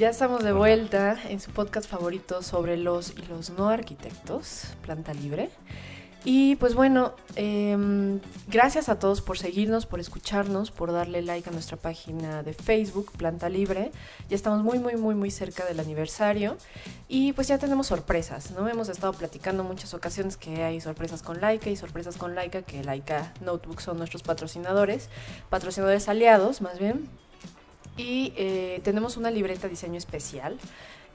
Ya estamos de vuelta en su podcast favorito sobre los y los no arquitectos, Planta Libre. Y pues bueno, em, gracias a todos por seguirnos, por escucharnos, por darle like a nuestra página de Facebook, Planta Libre. Ya estamos muy, muy, muy, muy cerca del aniversario. Y pues ya tenemos sorpresas, ¿no? Hemos estado platicando muchas ocasiones que hay sorpresas con Laika y sorpresas con Laika, que Laika Notebooks son nuestros patrocinadores, patrocinadores aliados más bien. Y eh, tenemos una libreta diseño especial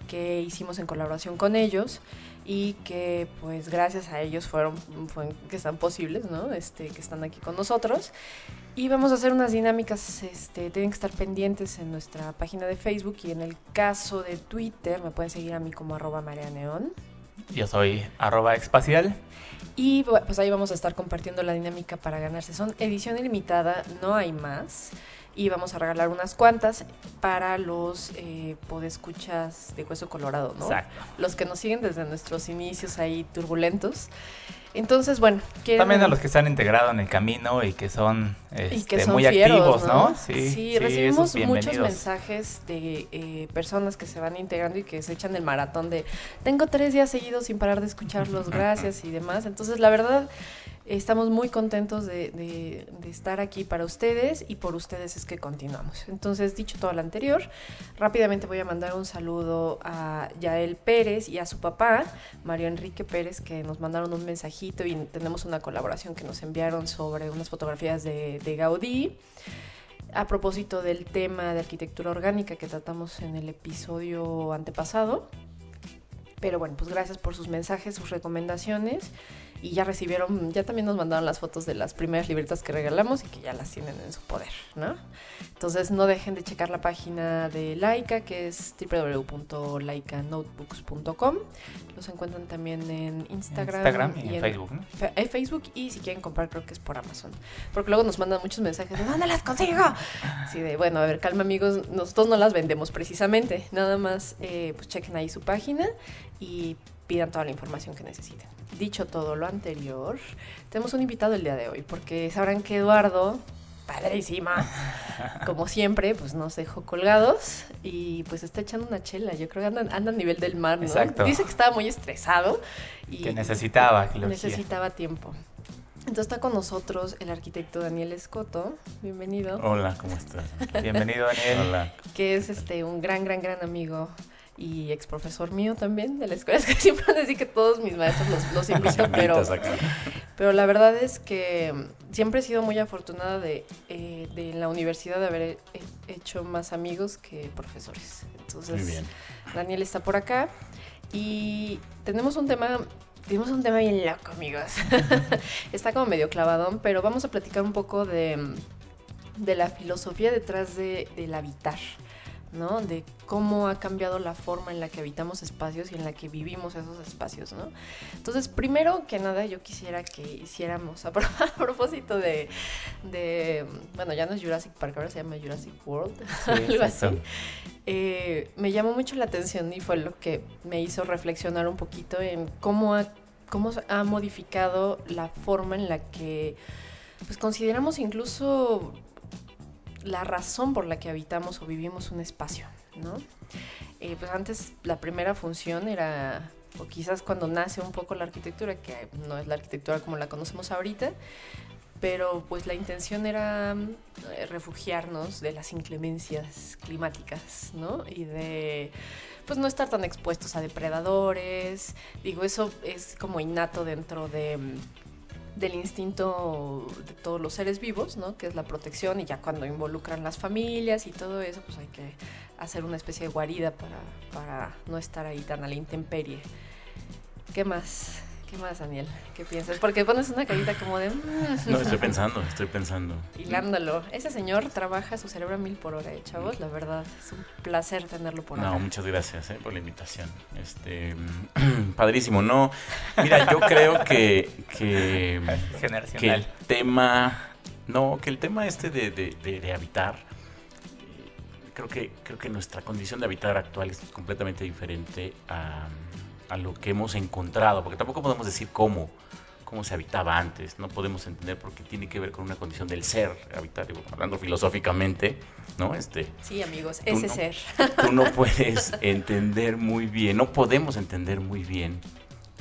que hicimos en colaboración con ellos y que pues gracias a ellos fueron, fueron que están posibles, ¿no? Este, que están aquí con nosotros. Y vamos a hacer unas dinámicas, este, tienen que estar pendientes en nuestra página de Facebook y en el caso de Twitter me pueden seguir a mí como arroba Neón. Yo soy arroba espacial. Y pues ahí vamos a estar compartiendo la dinámica para ganarse. Son edición ilimitada, no hay más y vamos a regalar unas cuantas para los eh, podescuchas de Hueso Colorado, ¿no? Exacto. Los que nos siguen desde nuestros inicios ahí turbulentos. Entonces, bueno. También a los que se han integrado en el camino y que son, y que este, son muy fieros, activos, ¿no? Sí, sí, recibimos muchos mensajes de eh, personas que se van integrando y que se echan el maratón de tengo tres días seguidos sin parar de escucharlos, gracias y demás. Entonces, la verdad, Estamos muy contentos de, estar aquí para ustedes y por ustedes es que continuamos. Entonces, dicho todo lo anterior, rápidamente voy a mandar un saludo a Yael Pérez y a su papá, Mario Enrique Pérez, que nos mandaron un mensajito y tenemos una colaboración que nos enviaron sobre unas fotografías de, de Gaudí. A propósito del tema de arquitectura orgánica que tratamos en el episodio antepasado. Pero bueno, pues gracias por sus mensajes, sus recomendaciones y ya recibieron, ya también nos mandaron las fotos de las primeras libretas que regalamos y que ya las tienen en su poder, ¿no? Entonces no dejen de checar la página de Laika, que es www.laikanotebooks.com. Los encuentran también en Instagram, y, en, Facebook, ¿no? En Facebook y si quieren comprar creo que es por Amazon. Porque luego nos mandan muchos mensajes de ¿dónde las consigo? Así de, bueno, a ver, calma amigos, nosotros no las vendemos precisamente, nada más eh, pues chequen ahí su página y pidan toda la información que necesiten. Dicho todo lo anterior, tenemos un invitado el día de hoy, porque sabrán que Eduardo, padrísima, como siempre, pues nos dejó colgados y pues está echando una chela. Yo creo que anda, a nivel del mar, ¿no? Exacto. Dice que estaba muy estresado y que necesitaba, que necesitaba tiempo. Entonces está con nosotros el arquitecto Daniel Escoto. Bienvenido. Hola, ¿cómo estás? Bienvenido, Daniel. Hola. Que es este un gran, gran, gran amigo y ex profesor mío también de la escuela. Es que siempre decir que todos mis maestros los, los invito, pero, pero la verdad es que siempre he sido muy afortunada de, eh, de la universidad de haber hecho más amigos que profesores. Entonces, Daniel está por acá y tenemos un tema tenemos un tema bien loco, amigos. Está como medio clavadón, pero vamos a platicar un poco de, de la filosofía detrás de, del habitar. ¿No? De cómo ha cambiado la forma en la que habitamos espacios y en la que vivimos esos espacios, ¿no? Entonces, primero que nada, yo quisiera que hiciéramos, a, propósito de, bueno, ya no es Jurassic Park, ahora se llama Jurassic World, algo así. Eh, me llamó mucho la atención y fue lo que me hizo reflexionar un poquito en cómo ha, cómo ha modificado la forma en la que pues consideramos incluso la razón por la que habitamos o vivimos un espacio, ¿no? Eh, pues antes la primera función era, o quizás cuando nace un poco la arquitectura, que no es la arquitectura como la conocemos ahorita, pero pues la intención era eh, refugiarnos de las inclemencias climáticas, ¿no? Y de pues no estar tan expuestos a depredadores. Digo, eso es como innato dentro de del instinto de todos los seres vivos, ¿no? Que es la protección y ya cuando involucran las familias y todo eso, pues hay que hacer una especie de guarida para, para no estar ahí tan a la intemperie. ¿Qué más? ¿Qué más, Daniel? ¿Qué piensas? Porque pones una carita como de... Mm". No, estoy pensando, estoy pensando. Hilándolo. Ese señor trabaja su cerebro a mil por hora, ¿eh, chavos. La verdad, es un placer tenerlo por acá. No, muchas gracias eh, por la invitación. Este, padrísimo. No, mira, yo creo que, que, que el tema... No, que el tema este de, de, habitar eh, creo que, creo que nuestra condición de habitar actual es completamente diferente a, a lo que hemos encontrado, porque tampoco podemos decir cómo, cómo se habitaba antes, no podemos entender porque tiene que ver con una condición del ser, habitar, hablando filosóficamente, ¿no? Este, sí, amigos, ese ser. Tú no puedes entender muy bien, no podemos entender muy bien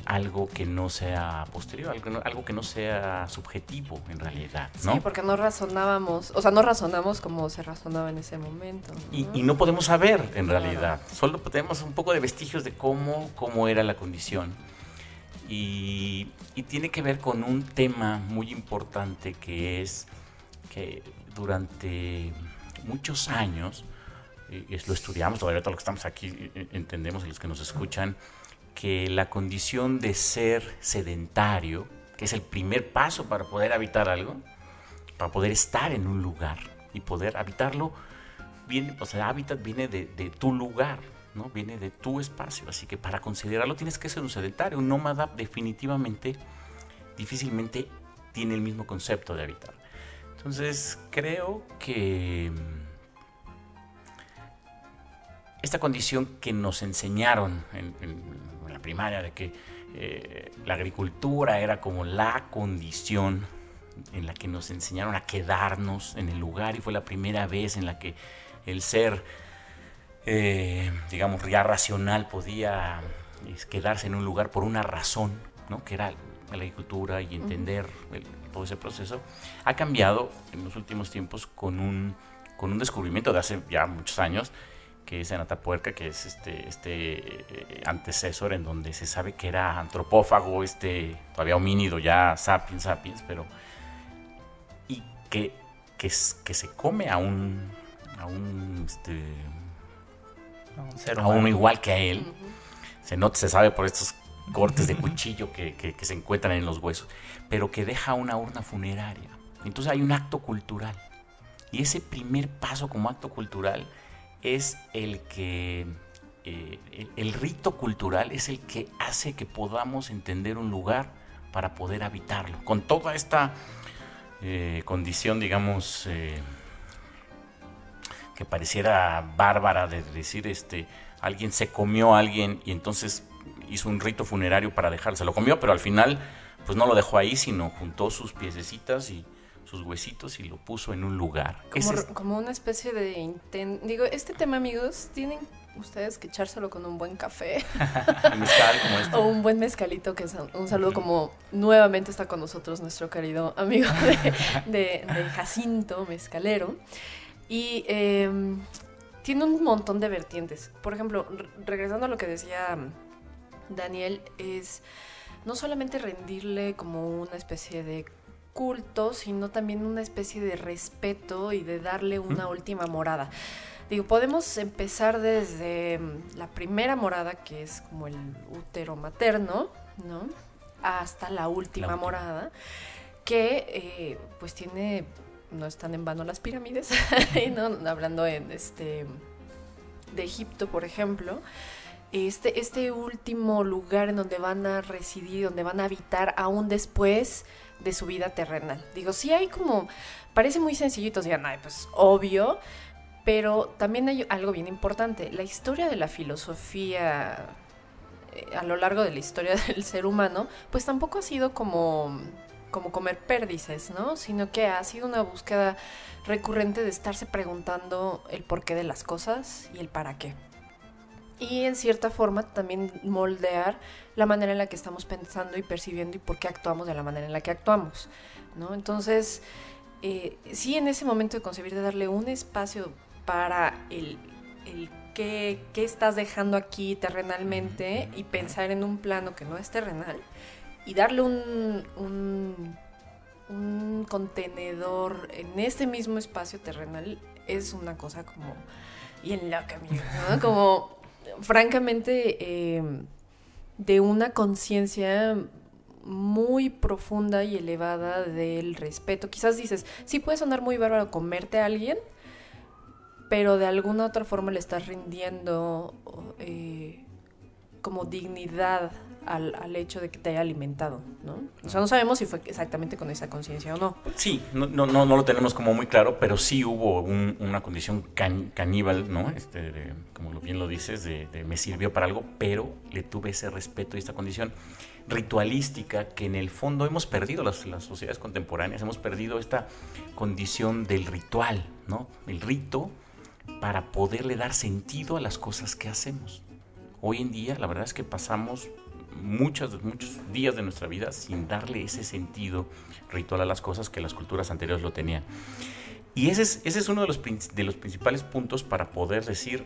algo que no sea posterior, algo, que no sea subjetivo en realidad, ¿no? Sí, porque no razonábamos, o sea, no razonamos como se razonaba en ese momento. Y, no podemos saber en realidad, solo tenemos un poco de vestigios de cómo, cómo era la condición. Y, tiene que ver con un tema muy importante que es que durante muchos años, y lo estudiamos, todavía todos los que estamos aquí eh, eh, entendemos y los que nos escuchan, que la condición de ser sedentario, que es el primer paso para poder habitar algo, para poder estar en un lugar y poder habitarlo, viene, o sea, hábitat viene de, tu lugar, ¿no? Viene de tu espacio. Así que para considerarlo tienes que ser un sedentario. Un nómada definitivamente, difícilmente tiene el mismo concepto de habitar. Entonces, creo que esta condición que nos enseñaron en primaria de que eh, la agricultura era como la condición en la que nos enseñaron a quedarnos en el lugar y fue la primera vez en la que el ser, eh, digamos, ya racional podía quedarse en un lugar por una razón, ¿no? que era la agricultura y entender todo ese proceso, ha cambiado en los últimos tiempos con un, con un descubrimiento de hace ya muchos años que es en Atapuerca, que es este, este eh, antecesor en donde se sabe que era antropófago, este, todavía homínido, ya sapiens, sapiens, pero. y que, que, que se come a un. a un. Este, a, uno igual que a él. Se nota, se sabe por estos cortes de cuchillo que, que, que se encuentran en los huesos, pero que deja una urna funeraria. Entonces hay un acto cultural. Y ese primer paso como acto cultural es el que eh, el, rito cultural es el que hace que podamos entender un lugar para poder habitarlo. Con toda esta eh, condición, digamos, eh, que pareciera bárbara de decir, este, alguien se comió a alguien y entonces hizo un rito funerario para. Se lo comió, pero al final, pues no lo dejó ahí, sino juntó sus piececitas y sus huesitos y lo puso en un lugar. Como, una especie de Digo, este tema, amigos, tienen ustedes que echárselo con un buen café. Mezcal, O un buen mezcalito, que es un saludo como nuevamente está con nosotros nuestro querido amigo de, Jacinto Mezcalero. Y em, tiene un montón de vertientes. Por ejemplo, regresando a lo que decía Daniel, es no solamente rendirle como una especie de culto, sino también una especie de respeto y de darle una última morada. Digo, podemos empezar desde mm, la primera morada, que es como el útero materno, ¿no? Hasta la última, morada, que eh, pues tiene, no están en vano las pirámides, ¿no? hablando en este de Egipto, por ejemplo. Este, este último lugar en donde van a residir, donde van a habitar aún después de su vida terrenal. Digo, sí hay como, parece muy sencillito, digan, ay, pues obvio, pero también hay algo bien importante. La historia de la filosofía eh, a lo largo de la historia del ser humano, pues tampoco ha sido como, como comer pérdices, ¿no? Sino que ha sido una búsqueda recurrente de estarse preguntando el porqué de las cosas y el para qué y en cierta forma también moldear la manera en la que estamos pensando y percibiendo y por qué actuamos de la manera en la que actuamos, ¿no? Entonces, eh, sí en ese momento de concebir, de darle un espacio para el, el qué, estás dejando aquí terrenalmente y pensar en un plano que no es terrenal y darle un, un, un contenedor en este mismo espacio terrenal es una cosa como bien loca, amigo, ¿no? Como francamente, eh, de una conciencia muy profunda y elevada del respeto. Quizás dices, sí puede sonar muy bárbaro comerte a alguien, pero de alguna otra forma le estás rindiendo eh, como dignidad al, hecho de que te haya alimentado, ¿no? O sea, no sabemos si fue exactamente con esa conciencia o no. Sí, no, no, no, lo tenemos como muy claro, pero sí hubo una condición caníbal, ¿no? Este, como bien lo dices, de, me sirvió para algo, pero le tuve ese respeto y esta condición ritualística que en el fondo hemos perdido las, las sociedades contemporáneas, hemos perdido esta condición del ritual, ¿no? El rito para poderle dar sentido a las cosas que hacemos. Hoy en día la verdad es que pasamos muchos, muchos días de nuestra vida sin darle ese sentido ritual a las cosas que las culturas anteriores lo tenían. Y ese es, ese es uno de los, de los principales puntos para poder decir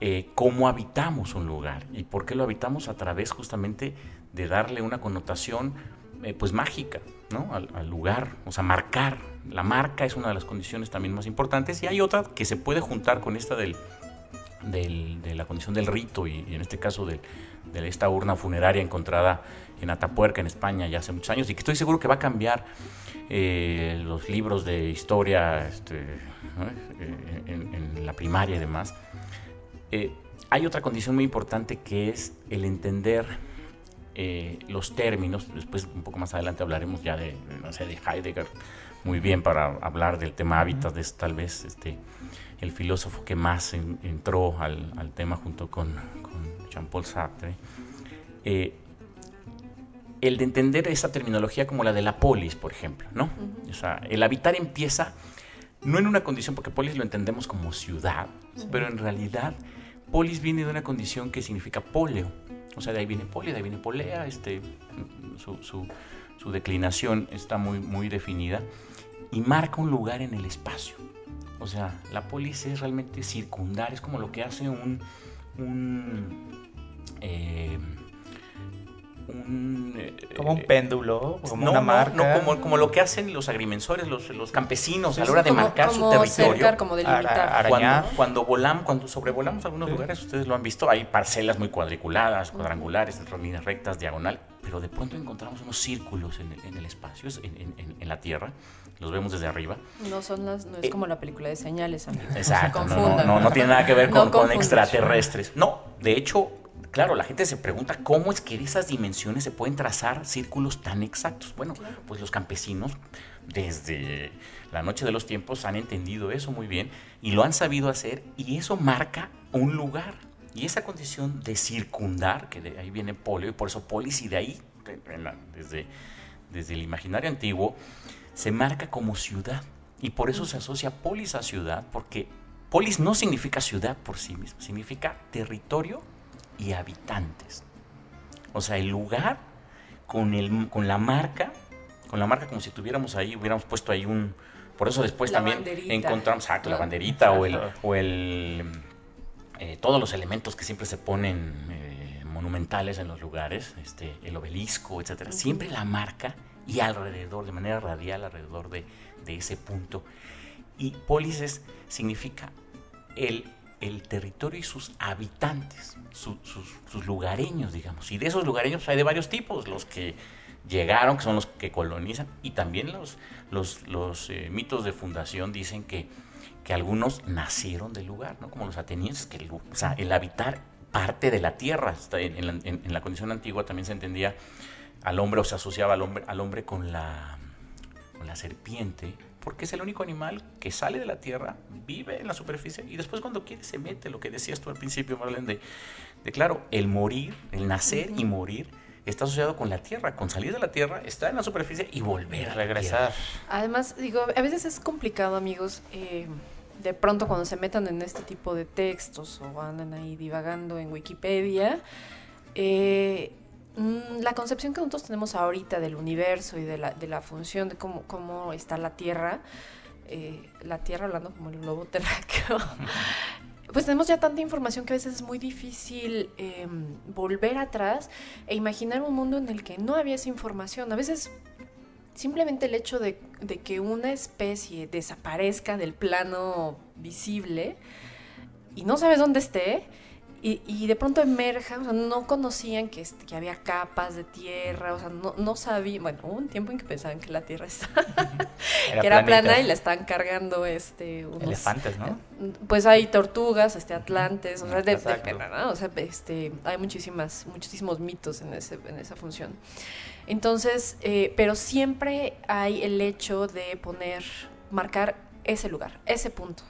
eh, cómo habitamos un lugar y por qué lo habitamos a través justamente de darle una connotación eh, pues mágica ¿no? al, al, lugar, o sea, marcar. La marca es una de las condiciones también más importantes y hay otra que se puede juntar con esta del, del, de la condición del rito y, en este caso de, de, esta urna funeraria encontrada en Atapuerca, en España, ya hace muchos años y que estoy seguro que va a cambiar eh, los libros de historia este, eh, en, la primaria y demás. Eh, hay otra condición muy importante que es el entender los términos. Después, un poco más adelante, hablaremos ya de, no sé, de Heidegger muy bien para hablar del tema hábitat, de tal vez este, el filósofo que más entró al, tema junto con, Jean-Paul Sartre, eh, el de entender esa terminología como la de la polis, por ejemplo, ¿no? O sea, el habitar empieza no en una condición, porque polis lo entendemos como ciudad, pero en realidad polis viene de una condición que significa poleo, o sea, de ahí viene polio, de ahí viene polea, este, su, su, su declinación está muy, muy definida y marca un lugar en el espacio. O sea, la polis es realmente circundar, es como lo que hace un... un, eh, eh, como un péndulo, como una marca. No, como, como, lo que hacen los agrimensores, los, los campesinos a la hora de marcar su territorio. como delimitar. Cuando, cuando, volamos, cuando sobrevolamos algunos lugares, ustedes lo han visto, hay parcelas muy cuadriculadas, cuadrangulares, líneas rectas, diagonal, pero de pronto encontramos unos círculos en el, en el espacio, en, en, la Tierra, los vemos desde arriba. No son las, no es eh, como la película de señales, amigos. Exacto, no, no, no, tiene nada que ver con, con extraterrestres. No, de hecho, claro, la gente se pregunta cómo es que de esas dimensiones se pueden trazar círculos tan exactos. Bueno, pues los campesinos desde la noche de los tiempos han entendido eso muy bien y lo han sabido hacer y eso marca un lugar. Y esa condición de circundar, que de ahí viene polio y por eso polis y de ahí, desde, desde el imaginario antiguo, se marca como ciudad. Y por eso se asocia polis a ciudad, porque polis no significa ciudad por sí mismo, significa territorio y habitantes. O sea, el lugar con, el, con la marca, con la marca como si tuviéramos ahí, hubiéramos puesto ahí un... Por eso después también encontramos la banderita o el... O el eh, todos los elementos que siempre se ponen eh, monumentales en los lugares, este, el obelisco, etcétera. Siempre la marca y alrededor, de manera radial, alrededor de, de ese punto. Y pólices significa el el territorio y sus habitantes, sus, lugareños, digamos. Y de esos lugareños hay de varios tipos, los que llegaron, que son los que colonizan, y también los, los, eh, mitos de fundación dicen que, que algunos nacieron del lugar, ¿no? como los atenienses, que el, o sea, el habitar parte de la tierra. En, la, en, la, condición antigua también se entendía al hombre o se asociaba al hombre, al hombre con, la, con la serpiente porque es el único animal que sale de la tierra, vive en la superficie y después cuando quiere se mete, lo que decías tú al principio, Marlene, de, claro, el morir, el nacer y morir está asociado con la tierra, con salir de la tierra, estar en la superficie y volver a regresar. Además, digo, a veces es complicado, amigos, eh, de pronto cuando se metan en este tipo de textos o andan ahí divagando en Wikipedia, eh, la concepción que nosotros tenemos ahorita del universo y de la, función de cómo, está la Tierra, eh, la Tierra hablando como el globo terráqueo, pues tenemos ya tanta información que a veces es muy difícil em, volver atrás e imaginar un mundo en el que no había esa información. A veces simplemente el hecho de que una especie desaparezca del plano visible y no sabes dónde esté, y, de pronto emerja, o sea, no conocían que, que había capas de tierra, o sea, no, no sabían, bueno, hubo un tiempo en que pensaban que la tierra estaba, que era plana y la estaban cargando este, unos, elefantes, ¿no? Pues hay tortugas, este, atlantes, o sea, de, ¿no? o sea, este, hay muchísimas, muchísimos mitos en, ese, en esa función. Entonces, eh, pero siempre hay el hecho de poner, marcar ese lugar, ese punto.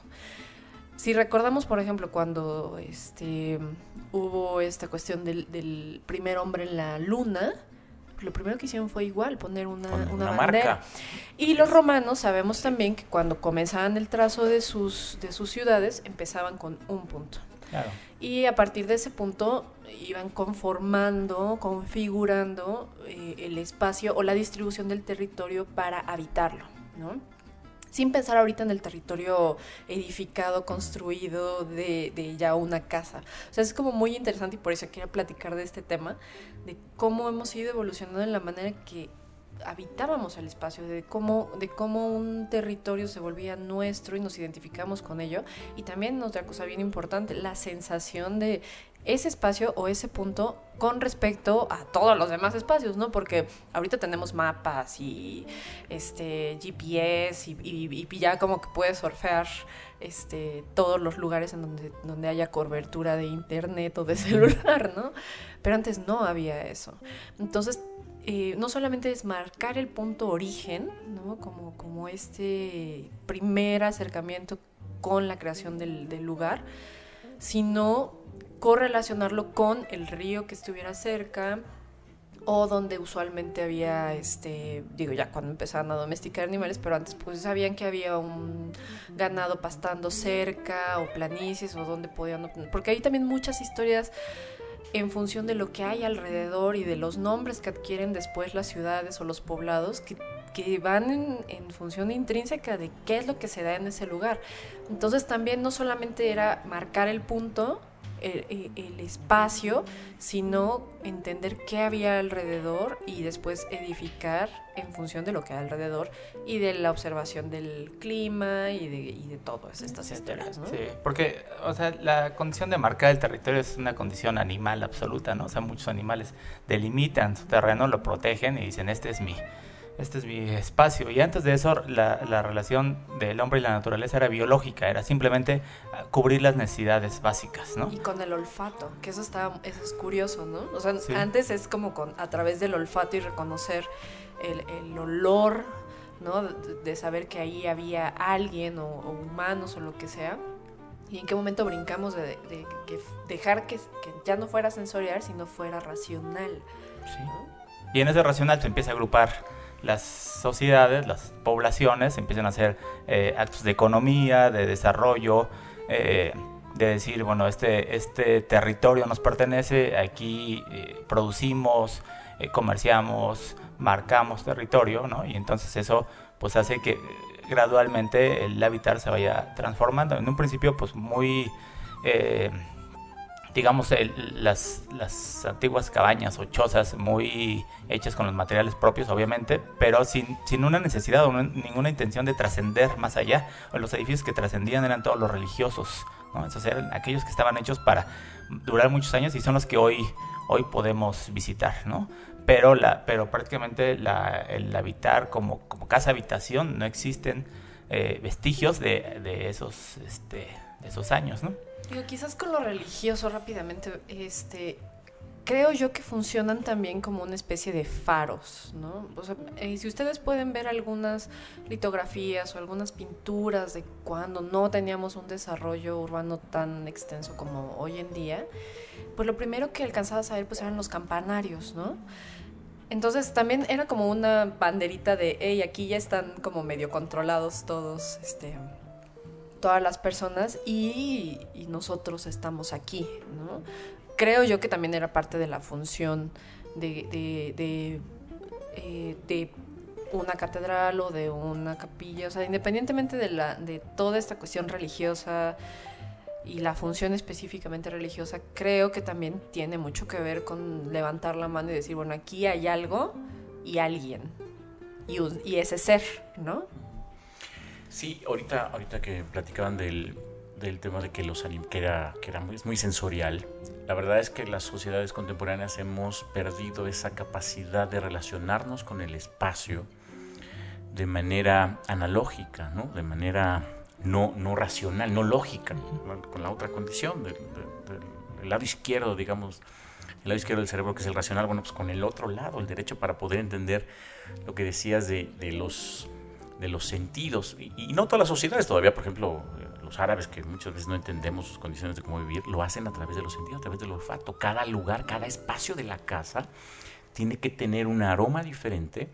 Si recordamos, por ejemplo, cuando este, hubo esta cuestión del, primer hombre en la luna, lo primero que hicieron fue igual, poner una, una, Marca. Y los romanos sabemos también que cuando comenzaban el trazo de sus, de sus ciudades, empezaban con un punto. Y a partir de ese punto iban conformando, configurando eh, el espacio o la distribución del territorio para habitarlo, ¿no? Sin pensar ahorita en el territorio edificado, construido de, de, ya una casa. O sea, es como muy interesante y por eso quería platicar de este tema, de cómo hemos ido evolucionando en la manera que habitábamos el espacio, de cómo, de cómo un territorio se volvía nuestro y nos identificamos con ello. Y también otra cosa bien importante, la sensación de ese espacio o ese punto con respecto a todos los demás espacios, ¿no? Porque ahorita tenemos mapas y este GPS y, y, ya como que puedes surfear este, todos los lugares en donde, donde haya cobertura de internet o de celular, ¿no? Pero antes no había eso. Entonces, eh, no solamente es marcar el punto origen, ¿no? Como, como este primer acercamiento con la creación del, lugar, sino correlacionarlo con el río que estuviera cerca o donde usualmente había, este, digo ya cuando empezaban a domesticar animales, pero antes pues sabían que había un ganado pastando cerca o planicies o donde podían, porque hay también muchas historias en función de lo que hay alrededor y de los nombres que adquieren después las ciudades o los poblados que, que van en, en, función intrínseca de qué es lo que se da en ese lugar. Entonces también no solamente era marcar el punto, el, espacio, sino entender qué había alrededor y después edificar en función de lo que hay alrededor y de la observación del clima y de, y de todas estas historias. ¿no? Sí, porque, o sea, la condición de marcar el territorio es una condición animal absoluta, ¿no? O sea, muchos animales delimitan su terreno, lo protegen y dicen, este es mi este es mi espacio. Y antes de eso, la, la, relación del hombre y la naturaleza era biológica, era simplemente ah, cubrir las necesidades básicas, ¿no? Y con el olfato, que eso está, eso es curioso, ¿no? O sea, antes es como con, a través del olfato y reconocer el, el olor, ¿no? De, saber que ahí había alguien o, humanos o lo que sea. Y en qué momento brincamos de, de, dejar que, que, ya no fuera sensorial, sino fuera racional. Sí. Y en ese racional se empieza a agrupar las sociedades, las poblaciones empiezan a hacer eh, actos de economía, de desarrollo, eh, de decir, bueno, este, este territorio nos pertenece, aquí eh, producimos, comerciamos, marcamos territorio, ¿no? Y entonces eso pues hace que gradualmente el hábitat se vaya transformando. En un principio pues muy digamos, las, las, antiguas cabañas o chozas muy hechas con los materiales propios, obviamente, pero sin, sin una necesidad o ninguna intención de trascender más allá. Los edificios que trascendían eran todos los religiosos, ¿no? Esos eran aquellos que estaban hechos para durar muchos años y son los que hoy, hoy podemos visitar, ¿no? Pero, la, pero prácticamente la, el habitar como, como casa habitación no existen eh, vestigios de, esos, este, esos años, ¿no? Quizás con lo religioso rápidamente, este, creo yo que funcionan también como una especie de faros, ¿no? O sea, eh, si ustedes pueden ver algunas litografías o algunas pinturas de cuando no teníamos un desarrollo urbano tan extenso como hoy en día, pues lo primero que alcanzabas a ver pues eran los campanarios, ¿no? Entonces también era como una banderita de, hey, aquí ya están como medio controlados todos, este, todas las personas y, nosotros estamos aquí, ¿no? Creo yo que también era parte de la función de, de, eh, de, una catedral o de una capilla, o sea, independientemente de, la, de toda esta cuestión religiosa y la función específicamente religiosa, creo que también tiene mucho que ver con levantar la mano y decir, bueno, aquí hay algo y alguien, y, ese ser, ¿no? Sí, ahorita, ahorita que platicaban del, del tema de que, los que era, que era muy, muy sensorial. La verdad es que las sociedades contemporáneas hemos perdido esa capacidad de relacionarnos con el espacio de manera analógica, ¿no? de manera no, no racional, no lógica, con la otra condición del, lado izquierdo, digamos, el lado izquierdo del cerebro que es el racional, bueno, pues con el otro lado, el derecho para poder entender lo que decías de, los, de los sentidos. Y, no todas las sociedades todavía, por ejemplo, los árabes, que muchas veces no entendemos sus condiciones de cómo vivir, lo hacen a través de los sentidos, a través del olfato. Cada lugar, cada espacio de la casa tiene que tener un aroma diferente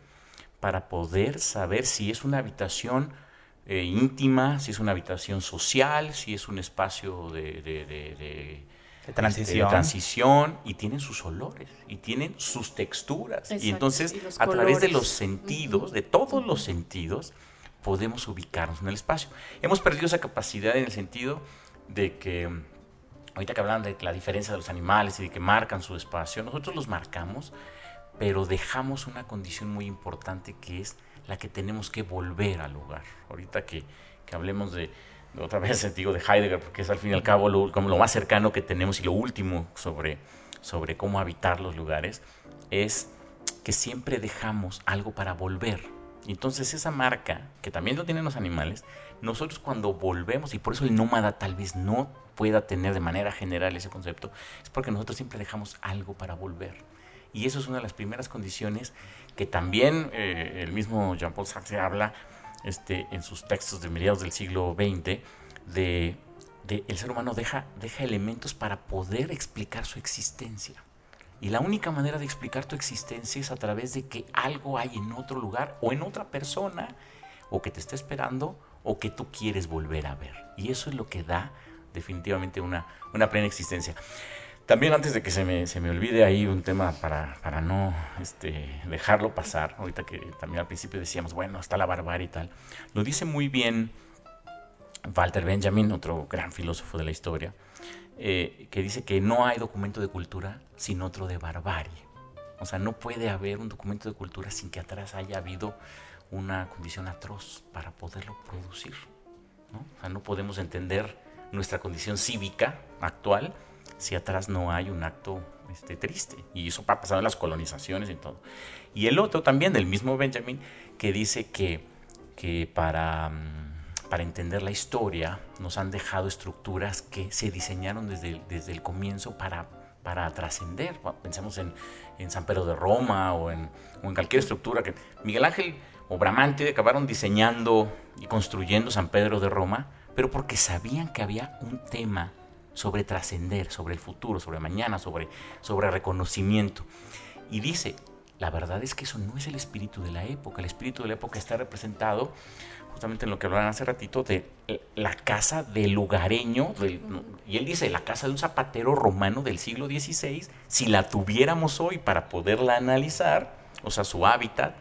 para poder saber si es una habitación eh, íntima, si es una habitación social, si es un espacio de, de, transición. transición. y tienen sus olores y tienen sus texturas. y entonces, a través de los sentidos, de todos los sentidos, podemos ubicarnos en el espacio. Hemos perdido esa capacidad en el sentido de que, ahorita que hablan de la diferencia de los animales y de que marcan su espacio, nosotros los marcamos, pero dejamos una condición muy importante que es la que tenemos que volver al lugar. Ahorita que, que hablemos de, otra vez digo de Heidegger, porque es al fin y al cabo lo, como lo más cercano que tenemos y lo último sobre, sobre cómo habitar los lugares, es que siempre dejamos algo para volver. Entonces esa marca, que también lo tienen los animales, nosotros cuando volvemos, y por eso el nómada tal vez no pueda tener de manera general ese concepto, es porque nosotros siempre dejamos algo para volver. Y eso es una de las primeras condiciones que también eh, el mismo Jean-Paul Sartre habla este, en sus textos de mediados del siglo XX, de, el ser humano deja, deja elementos para poder explicar su existencia. Y la única manera de explicar tu existencia es a través de que algo hay en otro lugar o en otra persona, o que te está esperando, o que tú quieres volver a ver. Y eso es lo que da definitivamente una, una plena existencia. También antes de que se me, se me olvide ahí un tema para, para no este, dejarlo pasar, ahorita que también al principio decíamos, bueno, está la barbarie y tal, lo dice muy bien Walter Benjamin, otro gran filósofo de la historia, eh, que dice que no hay documento de cultura sin otro de barbarie. O sea, no puede haber un documento de cultura sin que atrás haya habido una condición atroz para poderlo producir. ¿no? O sea, no podemos entender nuestra condición cívica actual si atrás no hay un acto este, triste. Y eso ha pasado en las colonizaciones y todo. Y el otro también, del mismo Benjamin, que dice que, que para, mm, para entender la historia nos han dejado estructuras que se diseñaron desde, desde el comienzo para, para trascender. pensemos en, en, San Pedro de Roma o en, o en cualquier estructura que Miguel Ángel o Bramante acabaron diseñando y construyendo San Pedro de Roma, pero porque sabían que había un tema sobre trascender, sobre el futuro, sobre mañana, sobre, sobre reconocimiento. Y dice, la verdad es que eso no es el espíritu de la época. El espíritu de la época está representado justamente en lo que hablaban hace ratito de la casa del lugareño. y él dice, la casa de un zapatero romano del siglo XVI, si la tuviéramos hoy para poderla analizar, o sea, su hábitat,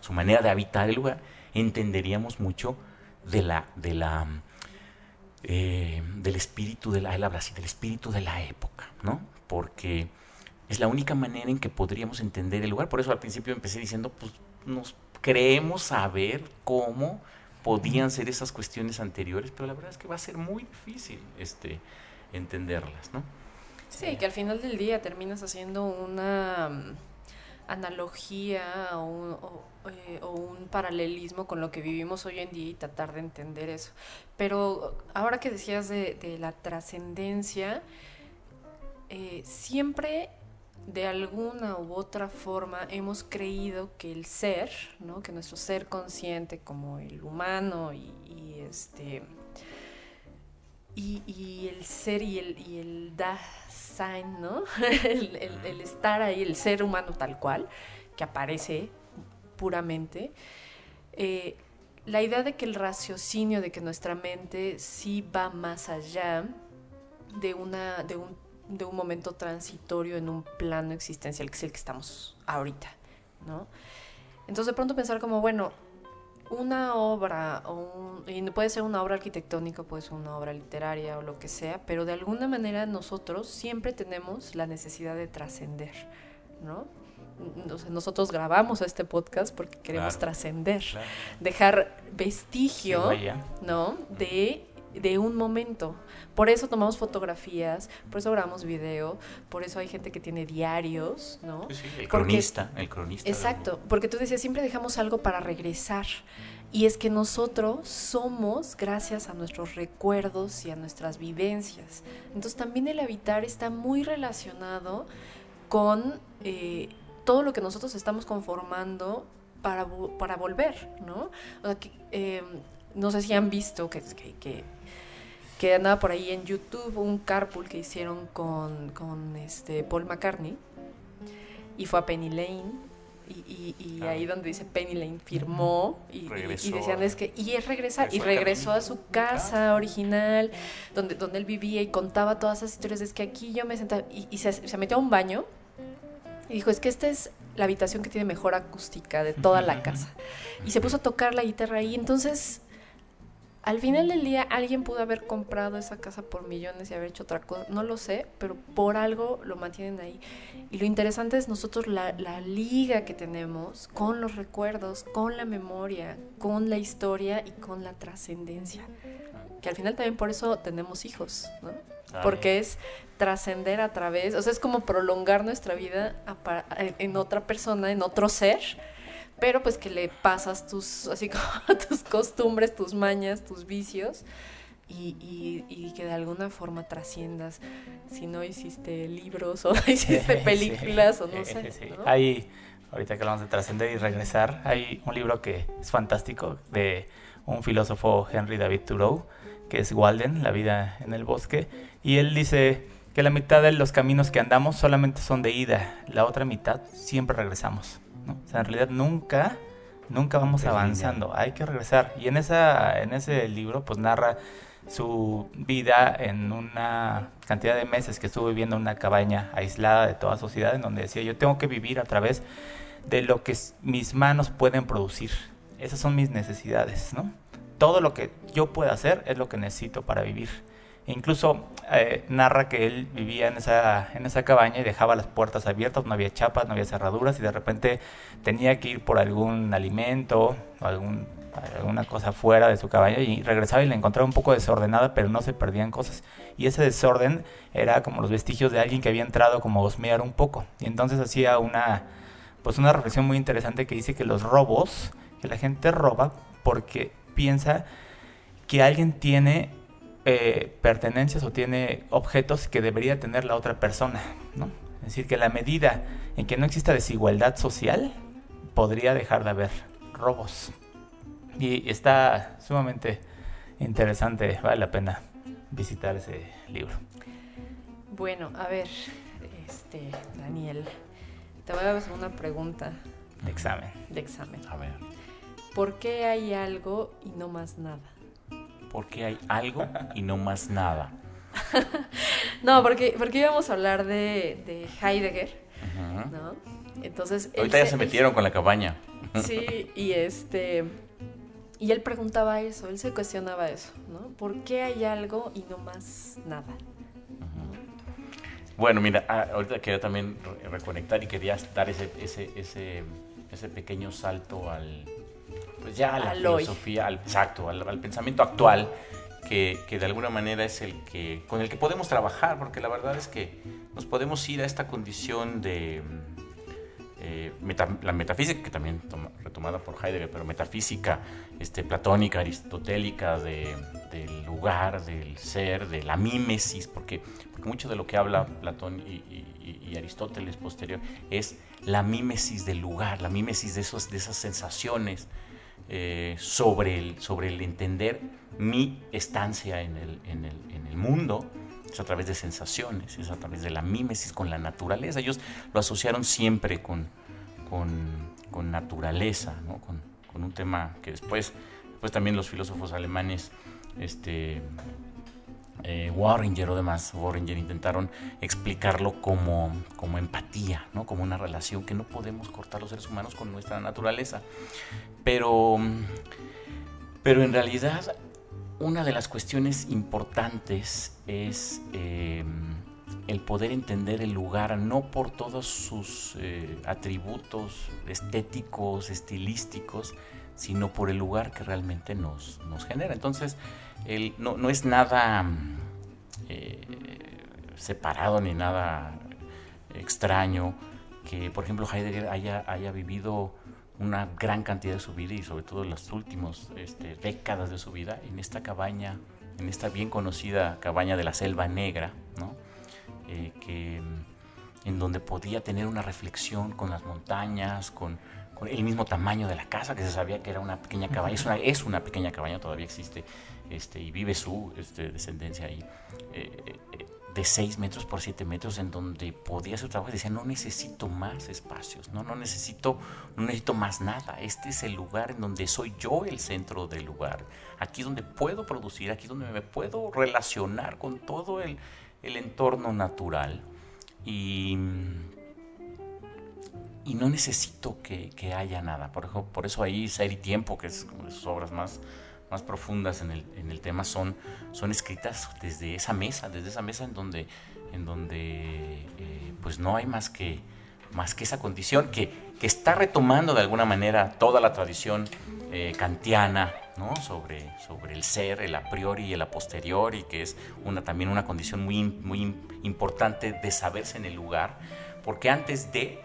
su manera de habitar el lugar, entenderíamos mucho de la, de la eh, del espíritu de la, del espíritu de la época, ¿no? Porque es la única manera en que podríamos entender el lugar. Por eso al principio empecé diciendo, pues nos creemos saber cómo podían ser esas cuestiones anteriores, pero la verdad es que va a ser muy difícil este, entenderlas, ¿no? Sí, que al final del día terminas haciendo una analogía eh, o un, paralelismo con lo que vivimos hoy en día y tratar de entender eso. Pero ahora que decías de, la trascendencia, eh, siempre de alguna u otra forma hemos creído que el ser, ¿no? que nuestro ser consciente como el humano y, este y, el ser y el, y el da ¿no? el, estar ahí, el ser humano tal cual, que aparece puramente. Eh, la idea de que el raciocinio, de que nuestra mente sí va más allá de, una, de, un, de un momento transitorio en un plano existencial, que es el que estamos ahorita, ¿no? Entonces de pronto pensar como, bueno, una obra, o y puede ser una obra arquitectónica, puede ser una obra literaria o lo que sea, pero de alguna manera nosotros siempre tenemos la necesidad de trascender, ¿no? nosotros grabamos este podcast porque queremos trascender, dejar vestigio, ¿no? De de un momento. Por eso tomamos fotografías, por eso grabamos video, por eso hay gente que tiene diarios, ¿no? Sí, el cronista, el cronista. Exacto, porque tú decías, siempre dejamos algo para regresar. Y es que nosotros somos gracias a nuestros recuerdos y a nuestras vivencias. Entonces también el habitar está muy relacionado con eh, todo lo que nosotros estamos conformando para, para volver, ¿no? O sea, que, em, no sé si han visto que, que, que, andaba por ahí en YouTube un carpool que hicieron con, con este Paul McCartney y fue a Penny Lane y, y, ah. ahí donde dice Penny Lane firmó y, y, decían es que y es regresar y regresó a su casa original donde donde él vivía y contaba todas esas historias es que aquí yo me sentaba y, se, se, metió a un baño y dijo es que esta es la habitación que tiene mejor acústica de toda la casa y se puso a tocar la guitarra ahí. Entonces al final del día alguien pudo haber comprado esa casa por millones y haber hecho otra cosa, no lo sé, pero por algo lo mantienen ahí. Y lo interesante es nosotros la, la liga que tenemos con los recuerdos, con la memoria, con la historia y con la trascendencia. Que al final también por eso tenemos hijos, ¿no? Porque es trascender a través, o sea, es como prolongar nuestra vida en otra persona, en otro ser pero pues que le pasas tus, así como tus costumbres, tus mañas, tus vicios. Y, y, que de alguna forma trasciendas si no hiciste libros o no hiciste películas o no sé. Hay, ahorita que hablamos de trascender y regresar, hay un libro que es fantástico de un filósofo Henry David Thoreau, que es Walden, La vida en el bosque, y él dice que la mitad de los caminos que andamos solamente son de ida, la otra mitad siempre regresamos. O sea, en realidad nunca, nunca vamos avanzando, hay que regresar. Y en, esa, en ese libro pues narra su vida en una cantidad de meses que estuvo viviendo en una cabaña aislada de toda sociedad, en donde decía yo tengo que vivir a través de lo que mis manos pueden producir. Esas son mis necesidades, ¿no? Todo lo que yo pueda hacer es lo que necesito para vivir. Incluso eh, narra que él vivía en esa, en esa cabaña y dejaba las puertas abiertas, no había chapas, no había cerraduras y de repente tenía que ir por algún alimento o algún, alguna cosa fuera de su cabaña y regresaba y la encontraba un poco desordenada, pero no se perdían cosas. Y ese desorden era como los vestigios de alguien que había entrado como a un poco. Y entonces hacía una, pues una reflexión muy interesante que dice que los robos, que la gente roba porque piensa que alguien tiene eh, pertenencias o tiene objetos que debería tener la otra persona, ¿no? Es decir, que la medida en que no exista desigualdad social, podría dejar de haber robos. Y está sumamente interesante, vale la pena visitar ese libro. Bueno, a ver, este, Daniel, te voy a hacer una pregunta. De examen. De examen. A ver. ¿Por qué hay algo y no más nada? Porque hay algo y no más nada. no, porque, porque íbamos a hablar de, Heidegger, ¿no? Entonces... Ahorita ya se metieron con la cabaña. sí, y este... Y él preguntaba eso, él se cuestionaba eso, ¿no? ¿Por qué hay algo y no más nada? Bueno, mira, ah, ahorita quería también reconectar y quería dar ese, ese, ese, ese pequeño salto al, pues ya a la filosofía, al, exacto, al, pensamiento actual, que, que, de alguna manera es el que, con el que podemos trabajar, porque la verdad es que nos podemos ir a esta condición de eh, la metafísica, que también retomada por Heidegger, pero metafísica este, platónica, aristotélica, de, del lugar, del ser, de la mímesis, porque, porque mucho de lo que habla Platón y, y Aristóteles posterior es la mímesis del lugar, la mímesis de, esos, de esas sensaciones, eh, sobre, el, sobre el entender mi estancia en el, en, el, en el, mundo, es a través de sensaciones, es a través de la mímesis con la naturaleza. Ellos lo asociaron siempre con, con, con naturaleza, ¿no? con, con, un tema que después, también los filósofos alemanes este, eh, Warringer o demás, Warringer intentaron explicarlo como, como empatía, ¿no? como una relación que no podemos cortar los seres humanos con nuestra naturaleza. Pero, pero en realidad una de las cuestiones importantes es eh, el poder entender el lugar, no por todos sus eh, atributos estéticos, estilísticos, sino por el lugar que realmente nos, nos genera. Entonces, el, no, no, es nada eh, separado ni nada extraño que, por ejemplo, Heidegger haya, haya vivido una gran cantidad de su vida y sobre todo las últimas este, décadas de su vida en esta cabaña, en esta bien conocida cabaña de la Selva Negra, ¿no? Eh, que, en donde podía tener una reflexión con las montañas, con, el mismo tamaño de la casa, que se sabía que era una pequeña cabaña, es una, es una pequeña cabaña, todavía existe, este, y vive su este, descendencia ahí. Eh, eh, de 6 metros por 7 metros en donde podía hacer trabajo y decía, no necesito más espacios, no, no, necesito, no necesito más nada. Este es el lugar en donde soy yo el centro del lugar. Aquí donde puedo producir, aquí donde me puedo relacionar con todo el, el entorno natural. Y, y no necesito que, que, haya nada. Por, por eso ahí Ser y Tiempo, que es como de sus obras más más profundas en el, en el tema son, son escritas desde esa mesa, desde esa mesa en donde, en donde eh, pues no hay más que, más que esa condición que, que, está retomando de alguna manera toda la tradición eh, kantiana ¿no? sobre, sobre el ser, el a priori y el a posteriori, que es una, también una condición muy, muy importante de saberse en el lugar, porque antes de,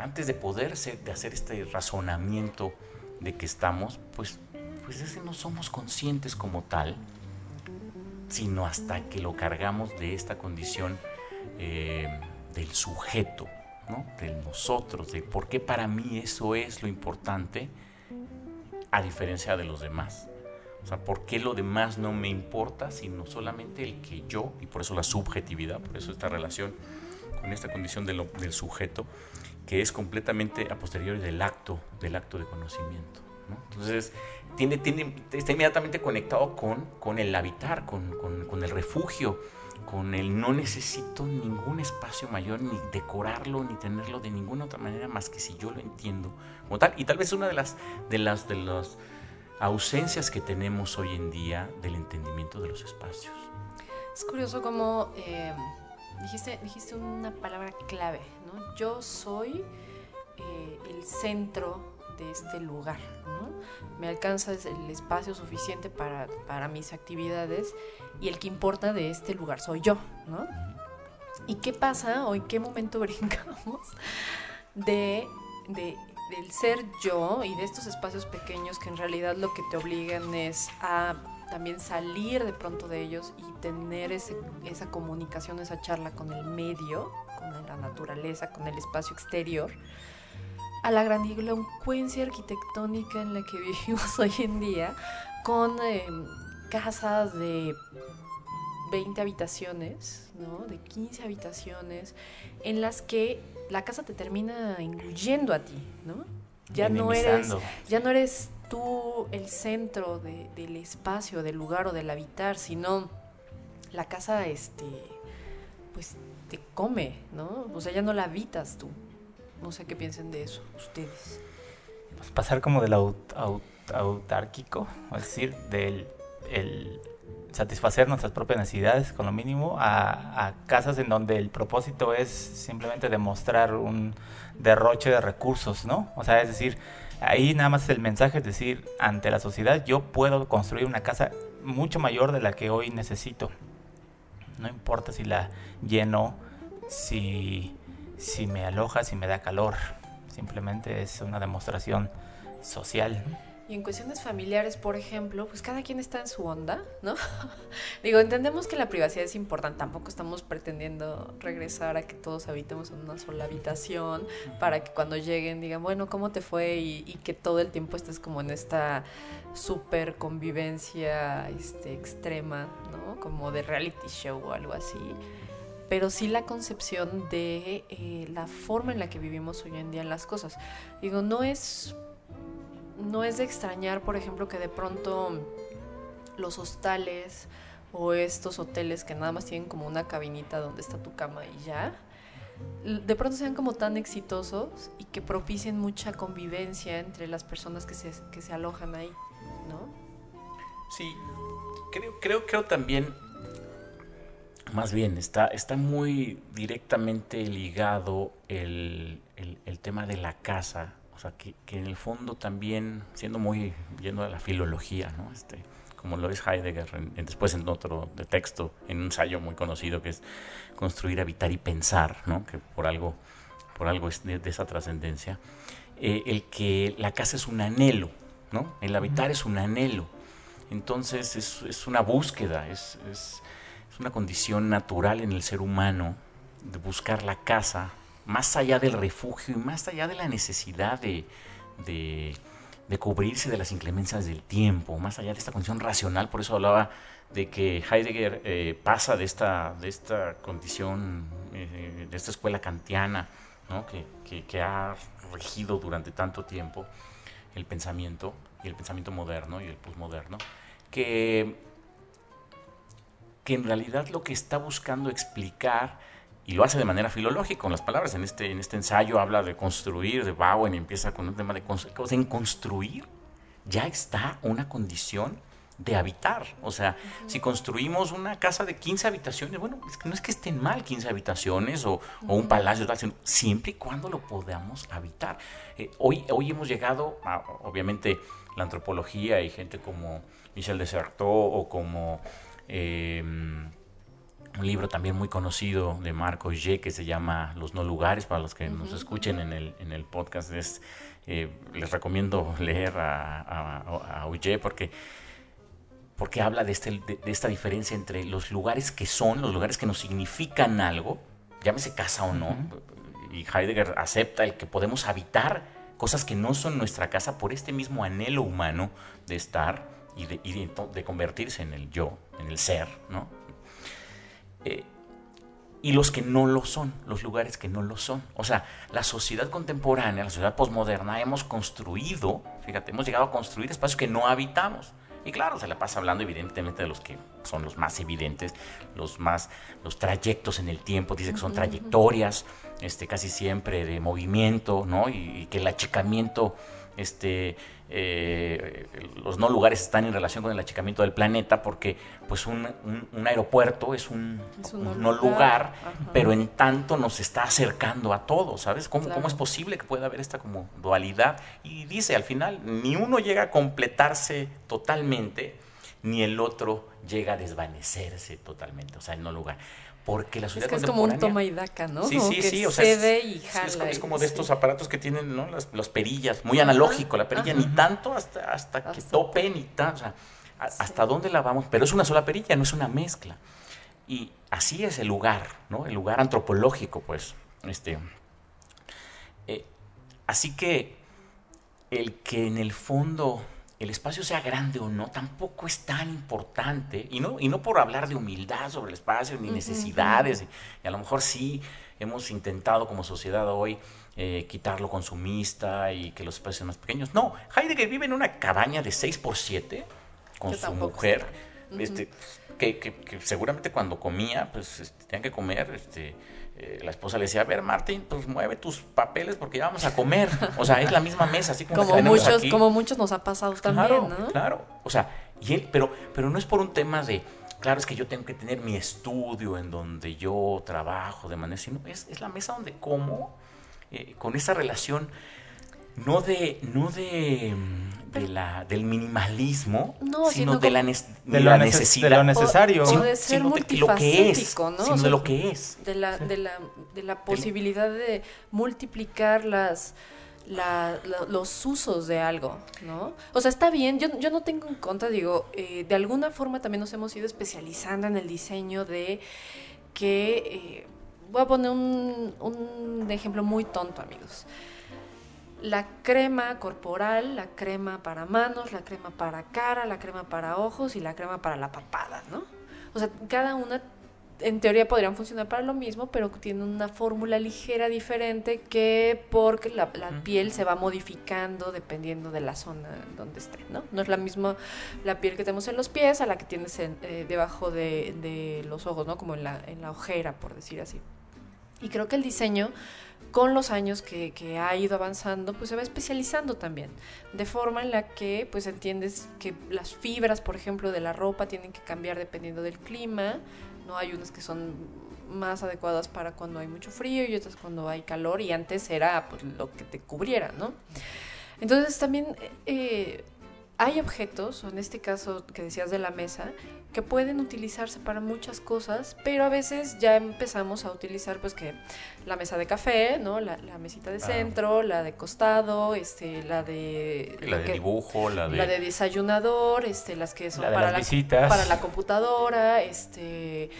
antes de poder de hacer este razonamiento de que estamos, pues pues es que no somos conscientes como tal, sino hasta que lo cargamos de esta condición eh, del sujeto, ¿no? del nosotros, de por qué para mí eso es lo importante, a diferencia de los demás. O sea, ¿por qué lo demás no me importa, sino solamente el que yo, y por eso la subjetividad, por eso esta relación con esta condición del sujeto, que es completamente a posteriori del acto, del acto de conocimiento. Entonces, tiene, tiene, está inmediatamente conectado con, con el habitar, con, con, el refugio, con el no necesito ningún espacio mayor, ni decorarlo, ni tenerlo de ninguna otra manera más que si yo lo entiendo como tal. Y tal vez una de las, de las, de las ausencias que tenemos hoy en día del entendimiento de los espacios. Es curioso cómo eh, dijiste, dijiste una palabra clave, ¿no? Yo soy eh, el centro de este lugar. Me alcanza el espacio suficiente para, para, mis actividades y el que importa de este lugar soy yo. ¿no? ¿Y qué pasa o en qué momento brincamos de, de, del ser yo y de estos espacios pequeños que en realidad lo que te obligan es a también salir de pronto de ellos y tener ese, esa comunicación, esa charla con el medio, con la naturaleza, con el espacio exterior? a la grandilocuencia arquitectónica en la que vivimos hoy en día, con em, casas de 20 habitaciones, ¿no? de 15 habitaciones, en las que la casa te termina incluyendo a ti, ¿no? Ya no eres, ya no eres tú el centro del espacio, del lugar o del habitar, sino la casa, este, pues te come, ¿no? O sea, ya no la habitas tú. No sé qué piensen de eso ustedes. Pues pasar como del autárquico, es decir, del el satisfacer nuestras propias necesidades con lo mínimo a, casas en donde el propósito es simplemente demostrar un derroche de recursos, ¿no? O sea, es decir, ahí nada más el mensaje es decir, ante la sociedad yo puedo construir una casa mucho mayor de la que hoy necesito. No importa si la lleno, si si me aloja, si me da calor. Simplemente es una demostración social. Y en cuestiones familiares, por ejemplo, pues cada quien está en su onda, ¿no? Digo, entendemos que la privacidad es importante, tampoco estamos pretendiendo regresar a que todos habitemos en una sola habitación para que cuando lleguen digan, bueno, ¿cómo te fue? Y, y que todo el tiempo estés como en esta super convivencia este, extrema, ¿no? Como de reality show o algo así pero sí la concepción de eh, la forma en la que vivimos hoy en día las cosas. Digo, no es, no es de extrañar, por ejemplo, que de pronto los hostales o estos hoteles que nada más tienen como una cabinita donde está tu cama y ya, de pronto sean como tan exitosos y que propicien mucha convivencia entre las personas que se, que se alojan ahí, ¿no? Sí, creo, creo, creo también más bien, está, está muy directamente ligado el, tema de la casa, o sea, que, en el fondo también, siendo muy yendo a la filología, ¿no? Este, como lo es Heidegger, después en otro de texto, en un ensayo muy conocido que es Construir, Habitar y Pensar, ¿no? que por algo, por algo es de, esa trascendencia, eh, el que la casa es un anhelo, ¿no? el habitar es un anhelo, entonces es, es una búsqueda, es, es, es, una condición natural en el ser humano de buscar la casa más allá del refugio y más allá de la necesidad de, de cubrirse de las inclemencias del tiempo, más allá de esta condición racional, por eso hablaba de que Heidegger eh, pasa de esta, de esta condición, eh, de esta escuela kantiana, que, que, ha regido durante tanto tiempo el pensamiento, y el pensamiento moderno y el postmoderno, que, que en realidad lo que está buscando explicar y lo hace de manera filológica con las palabras. En este, en este ensayo habla de construir, de Bowen, y empieza con un tema de construir. En construir ya está una condición de habitar. O sea, si construimos una casa de 15 habitaciones, bueno, es que no es que estén mal 15 habitaciones o, un palacio, sino siempre y cuando lo podamos habitar. Eh, hoy, hoy hemos llegado, a, obviamente, la antropología y gente como Michel Desertot o como... Eh, un libro también muy conocido de Marco G que se llama Los no lugares, para los que nos escuchen en el, en el podcast, es, eh, les recomiendo leer a, a, porque, porque habla de, este, de, esta diferencia entre los lugares que son, los lugares que nos significan algo, llámese casa o no, y Heidegger acepta el que podemos habitar cosas que no son nuestra casa por este mismo anhelo humano de estar y de, y de convertirse en el yo, en el ser, ¿no? Eh, y los que no lo son, los lugares que no lo son. O sea, la sociedad contemporánea, la sociedad posmoderna, hemos construido, fíjate, hemos llegado a construir espacios que no habitamos. Y claro, se la pasa hablando evidentemente de los que son los más evidentes, los más, los trayectos en el tiempo, dice que son trayectorias, este, casi siempre de movimiento, ¿no? Y, y que el achicamiento este, eh, los no lugares están en relación con el achicamiento del planeta porque pues un, aeropuerto es un, no lugar, pero en tanto nos está acercando a todos, ¿sabes? ¿Cómo, ¿Cómo es posible que pueda haber esta como dualidad? Y dice al final, ni uno llega a completarse totalmente, ni el otro llega a desvanecerse totalmente, o sea, el no lugar porque la sociedad es que es como un toma y daca, ¿no? Sí, sí, sí, o sea, y jala es, como, de estos aparatos que tienen, ¿no? Las, perillas, muy analógico, la perilla ni tanto hasta, hasta, que tope, ni tanto, o sea, hasta dónde la vamos, pero es una sola perilla, no es una mezcla. Y así es el lugar, ¿no? El lugar antropológico, pues, este. Eh, así que el que en el fondo el espacio sea grande o no, tampoco es tan importante. Y no, y no por hablar de humildad sobre el espacio, ni necesidades. Y, a lo mejor sí hemos intentado como sociedad hoy eh, quitarlo consumista y que los espacios sean más pequeños. No, Heidegger vive en una cabaña de 6 por 7 con su mujer, este, que, que, seguramente cuando comía, pues este, tenían que comer este, eh, la esposa le decía, a ver, Martín, pues mueve tus papeles porque ya vamos a comer. O sea, es la misma mesa, así como, como muchos, Como muchos nos ha pasado también, ¿no? Claro, o sea, y él, pero, pero no es por un tema de, claro, es que yo tengo que tener mi estudio en donde yo trabajo de manera, sino es, es la mesa donde como, eh, con esa relación, no de, no de de la, del minimalismo, sino, de, la, de, la necesidad. De lo necesario. O, de ser lo que es, ¿no? de lo que es. De la, de la, de la posibilidad de multiplicar las... los usos de algo, ¿no? O sea, está bien, yo, yo no tengo en contra, digo, eh, de alguna forma también nos hemos ido especializando en el diseño de que, eh, voy a poner un, un ejemplo muy tonto, amigos la crema corporal, la crema para manos, la crema para cara, la crema para ojos y la crema para la papada, ¿no? O sea, cada una en teoría podrían funcionar para lo mismo, pero tiene una fórmula ligera diferente que porque la, piel se va modificando dependiendo de la zona donde esté, ¿no? No es la misma la piel que tenemos en los pies a la que tienes eh, debajo de, de, los ojos, ¿no? Como en la, en la ojera, por decir así. Y creo que el diseño con los años que, ha ido avanzando, pues se va especializando también, de forma en la que pues entiendes que las fibras, por ejemplo, de la ropa tienen que cambiar dependiendo del clima, no hay unas que son más adecuadas para cuando hay mucho frío y otras cuando hay calor y antes era pues, lo que te cubriera, ¿no? Entonces también eh, hay objetos, o en este caso que decías de la mesa, que pueden utilizarse para muchas cosas, pero a veces ya empezamos a utilizar pues que la mesa de café, ¿no? La, mesita de ah. centro, la de costado, este, la de... La de dibujo, la de... La de desayunador, este, las que son para, la, para la computadora, este,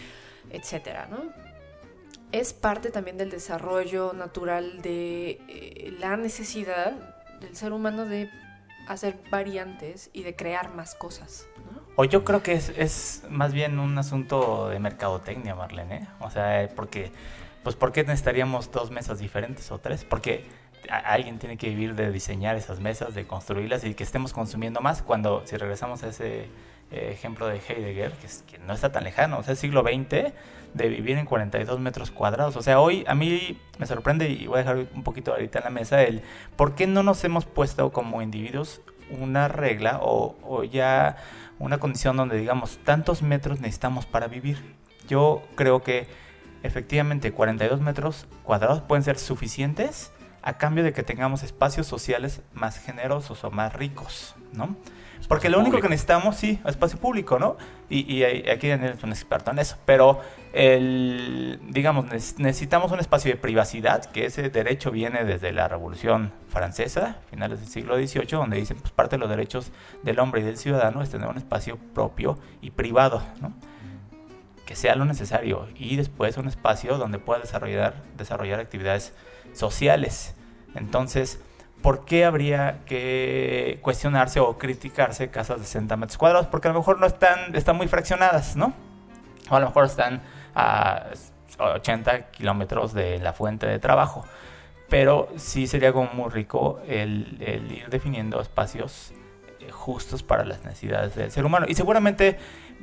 etcétera, ¿no? Es parte también del desarrollo natural de eh, la necesidad del ser humano de hacer variantes y de crear más cosas. O yo creo que es, es, más bien un asunto de mercadotecnia, Marlene. ¿eh? O sea, porque, pues, ¿por qué necesitaríamos dos mesas diferentes o tres? Porque alguien tiene que vivir de diseñar esas mesas, de construirlas y que estemos consumiendo más. Cuando, si regresamos a ese eh, ejemplo de Heidegger, que, es, que no está tan lejano, o sea, siglo XX, de vivir en 42 metros cuadrados. O sea, hoy a mí me sorprende y voy a dejar un poquito ahorita en la mesa el por qué no nos hemos puesto como individuos una regla o, o ya una condición donde digamos tantos metros necesitamos para vivir. Yo creo que efectivamente 42 metros cuadrados pueden ser suficientes a cambio de que tengamos espacios sociales más generosos o más ricos, ¿no? Porque lo único que necesitamos, sí, espacio público, ¿no? Y, y aquí Daniel es un experto en eso. Pero, el, digamos, necesitamos un espacio de privacidad, que ese derecho viene desde la Revolución Francesa, finales del siglo XVIII, donde dicen, pues parte de los derechos del hombre y del ciudadano es tener un espacio propio y privado, ¿no? Que sea lo necesario. Y después un espacio donde pueda desarrollar, desarrollar actividades sociales. Entonces, ¿por qué habría que cuestionarse o criticarse casas de 60 metros cuadrados? Porque a lo mejor no están, están muy fraccionadas, ¿no? O a lo mejor están a 80 kilómetros de la fuente de trabajo. Pero sí sería como muy rico el, ir definiendo espacios eh, justos para las necesidades del ser humano. Y seguramente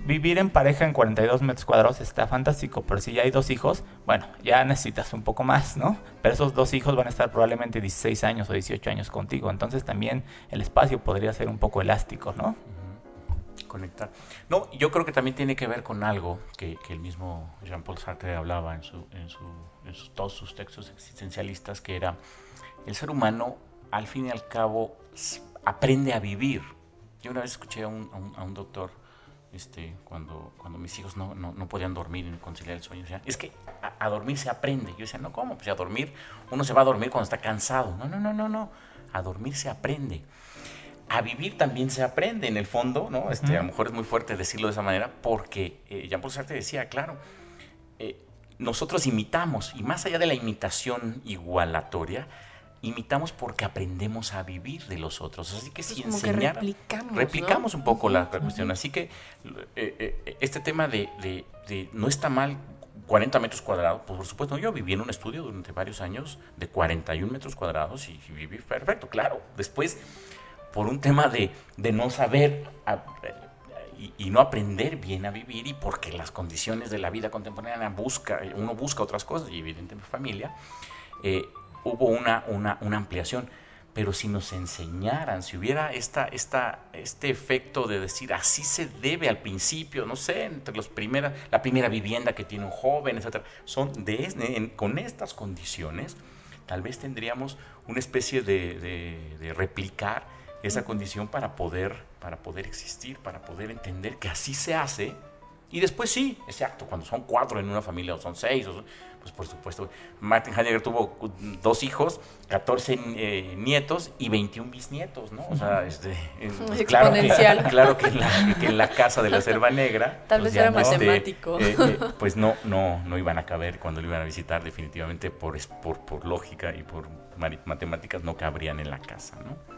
vivir en pareja en 42 metros cuadrados está fantástico, pero si ya hay dos hijos, bueno, ya necesitas un poco más, ¿no? Pero esos dos hijos van a estar probablemente 16 años o 18 años contigo, entonces también el espacio podría ser un poco elástico, ¿no? Conectar. No, yo creo que también tiene que ver con algo que, el mismo Jean-Paul Sartre hablaba en, su, en, su, en todos sus textos existencialistas, que era el ser humano, al fin y al cabo, aprende a vivir. Yo una vez escuché a un, a un doctor este, cuando, cuando mis hijos no, no, no podían dormir y conciliar el sueño. es que a, dormir se aprende. Yo decía, no, ¿cómo? Pues a dormir, uno se va a dormir cuando está cansado. No, no, no, no, no. A dormir se aprende. A vivir también se aprende, en el fondo, ¿no? Este, A lo mejor es muy fuerte decirlo de esa manera, porque eh, Jean-Paul Sartre decía, claro, eh, nosotros imitamos, y más allá de la imitación igualatoria, imitamos porque aprendemos a vivir de los otros. Así que si enseñar, replicamos, replicamos un poco la cuestión. Así que eh, eh, este tema de, de, no está mal 40 metros cuadrados, pues por supuesto, yo viví en un estudio durante varios años de 41 metros cuadrados y, viví perfecto, claro. Después, por un tema de, de no saber y, y, no aprender bien a vivir y porque las condiciones de la vida contemporánea busca, uno busca otras cosas y evidentemente familia, eh, hubo una, una, una ampliación. Pero si nos enseñaran, si hubiera esta, esta, este efecto de decir así se debe al principio, no sé, entre los primeras, la primera vivienda que tiene un joven, etcétera, son de, con estas condiciones, tal vez tendríamos una especie de, de, replicar esa condición para poder, para poder existir, para poder entender que así se hace. Y después sí, exacto, cuando son cuatro en una familia o son seis, o pues por supuesto, Martin Heidegger tuvo dos hijos, 14 eh, nietos y 21 bisnietos, ¿no? O sea, este, claro, que, claro que, en la, casa de la selva negra, tal pues vez era matemático, eh, eh, pues no, no, no iban a caber cuando lo iban a visitar, definitivamente por, por, por lógica y por matemáticas no cabrían en la casa, ¿no?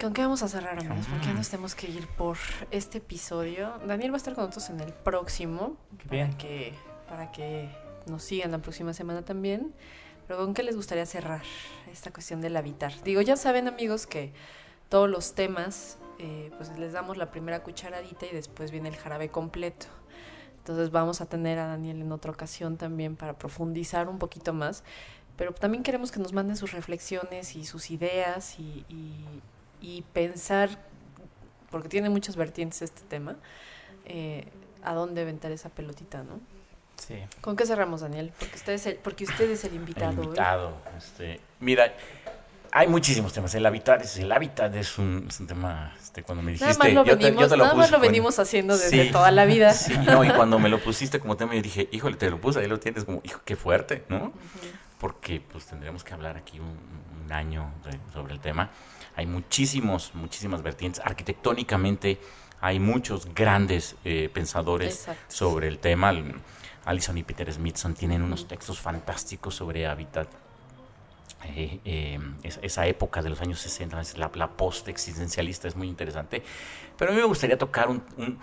¿Con qué vamos a cerrar, amigos? Porque ya nos tenemos que ir por este episodio. Daniel va a estar con nosotros en el próximo. Para que para que nos sigan la próxima semana también. Pero ¿con qué les gustaría cerrar esta cuestión del habitar? Digo, ya saben amigos que todos los temas, eh, pues les damos la primera cucharadita y después viene el jarabe completo. Entonces vamos a tener a Daniel en otra ocasión también para profundizar un poquito más. Pero también queremos que nos manden sus reflexiones y sus ideas y, y pensar, porque tiene muchas vertientes este tema, eh, a dónde aventar esa pelotita, ¿no? Sí. ¿Con qué cerramos, Daniel? Porque usted es el, porque usted es el invitado. El invitado. Este, mira, hay muchísimos temas. El hábitat es, el hábitat es, un, es un tema, este, cuando me dijiste... Nada más lo yo te- yo venimos, te lo nada más lo venimos haciendo desde Sí. toda la vida. Sí, no, y cuando me lo pusiste como tema, yo dije, híjole, te lo puse, ahí lo tienes, como, hijo, qué fuerte, ¿no? Porque pues tendremos que hablar aquí un, un año de- sobre el tema. Hay muchísimos, muchísimas vertientes. Arquitectónicamente hay muchos grandes eh, pensadores Exacto. sobre el tema. Allison y Peter Smithson tienen unos textos fantásticos sobre hábitat. Eh, eh, esa, época de los años 60, es la, la post-existencialista es muy interesante. Pero a mí me gustaría tocar un, un-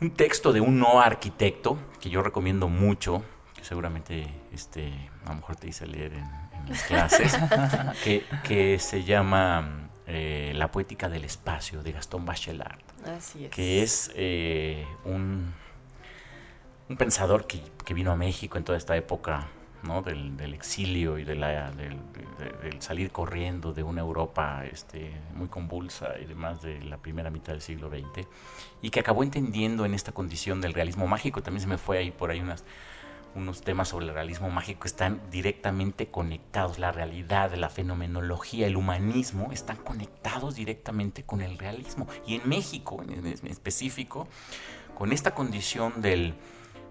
un texto de un no arquitecto que yo recomiendo mucho, seguramente este, a lo mejor te hice leer en, en las clases, que, que se llama eh, La poética del espacio de Gastón Bachelard Así es. que es eh, un, un pensador que, que vino a México en toda esta época ¿no? del, del exilio y de la, del, de- del salir corriendo de una Europa este, muy convulsa y demás de la primera mitad del siglo XX, y que acabó entendiendo en esta condición del realismo mágico. También se me fue ahí por ahí unas, unos temas sobre el realismo mágico están directamente conectados. La realidad, la fenomenología, el humanismo están conectados directamente con el realismo. Y en México, en, específico, con esta condición del,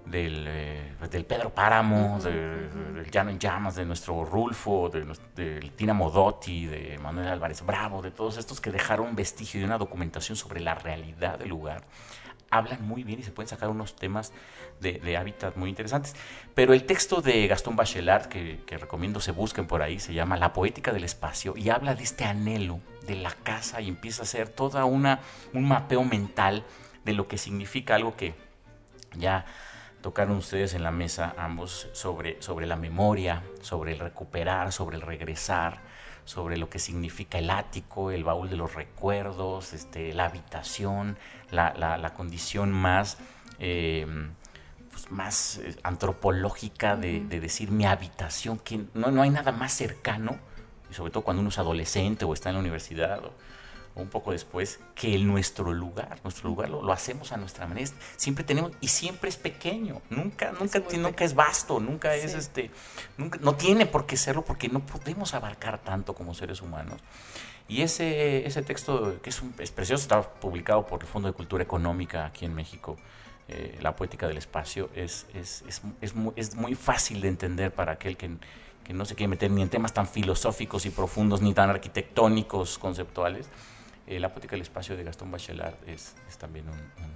del, eh, del Pedro Páramo, del Llano en Llamas, de nuestro Rulfo, de, nues- del Tina Modotti, de Manuel Álvarez Bravo, de todos estos que dejaron vestigio de una documentación sobre la realidad del lugar, hablan muy bien y se pueden sacar unos temas de, hábitat muy interesantes. Pero el texto de Gastón Bachelard, que, que recomiendo se busquen por ahí, se llama La poética del espacio y habla de este anhelo de la casa y empieza a hacer toda una un mapeo mental de lo que significa algo que ya tocaron ustedes en la mesa ambos sobre, sobre la memoria, sobre el recuperar, sobre el regresar, sobre lo que significa el ático, el baúl de los recuerdos, este, la habitación, la, la- la condición más, eh, pues, más eh, antropológica de, decir mi habitación, que no, no hay nada más cercano, y sobre todo cuando uno es adolescente o está en la universidad o, o un poco después, que el nuestro lugar, nuestro lugar lo, lo hacemos a nuestra manera. Siempre tenemos, y siempre es pequeño, nunca, nunca, ti- nunca es vasto, nunca es este, nunca, no tiene por qué serlo porque no podemos abarcar tanto como seres humanos. Y ese, ese texto, que es, un, es precioso, está publicado por el Fondo de Cultura Económica aquí en México, eh, La Poética del Espacio, es, es, es, es muy, es muy fácil de entender para aquel que, que no se quiere meter ni en temas tan filosóficos y profundos, ni tan arquitectónicos, conceptuales. Eh, la Poética del Espacio de Gastón Bachelard es, es también un, un-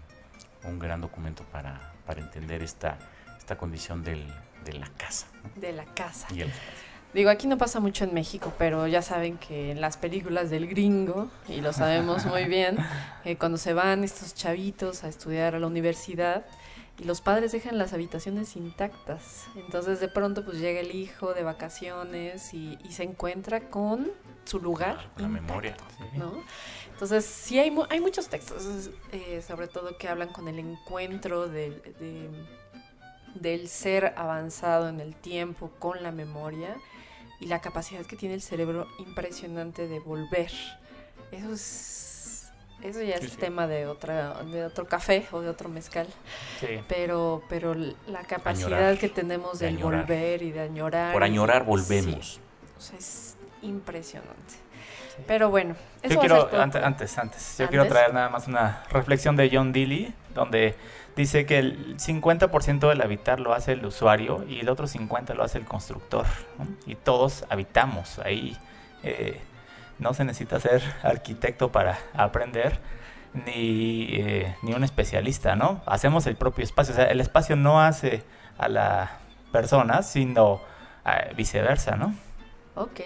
un gran documento para, para entender esta, esta condición del, de la casa ¿no? De la casa. y el espacio. Digo, aquí no pasa mucho en México, pero ya saben que en las películas del gringo, y lo sabemos muy bien, eh, cuando se van estos chavitos a estudiar a la universidad y los padres dejan las habitaciones intactas. Entonces de pronto pues llega el hijo de vacaciones y, y se encuentra con su lugar. La intacto, memoria. ¿no? Entonces sí hay, mu- hay muchos textos, eh, sobre todo que hablan con el encuentro del, de- del ser avanzado en el tiempo con la memoria y la capacidad que tiene el cerebro impresionante de volver. Eso es eso ya es Sí, sí. tema de otra de otro café o de otro mezcal, Sí. pero pero la capacidad Añorar, que tenemos de del añorar. volver y de añorar Por añorar sí, volvemos. o sea, es impresionante. Pero bueno, eso Yo quiero, antes, antes, antes, yo ¿Antes? quiero traer nada más una reflexión de John Dilly, donde dice que el 50% del habitar lo hace el usuario y el otro 50% lo hace el constructor. ¿no? Y todos habitamos ahí. eh, no se necesita ser arquitecto para aprender, ni, eh, ni un especialista, ¿no? Hacemos el propio espacio. O sea, el espacio no hace a la persona, sino eh, viceversa, ¿no? Ok,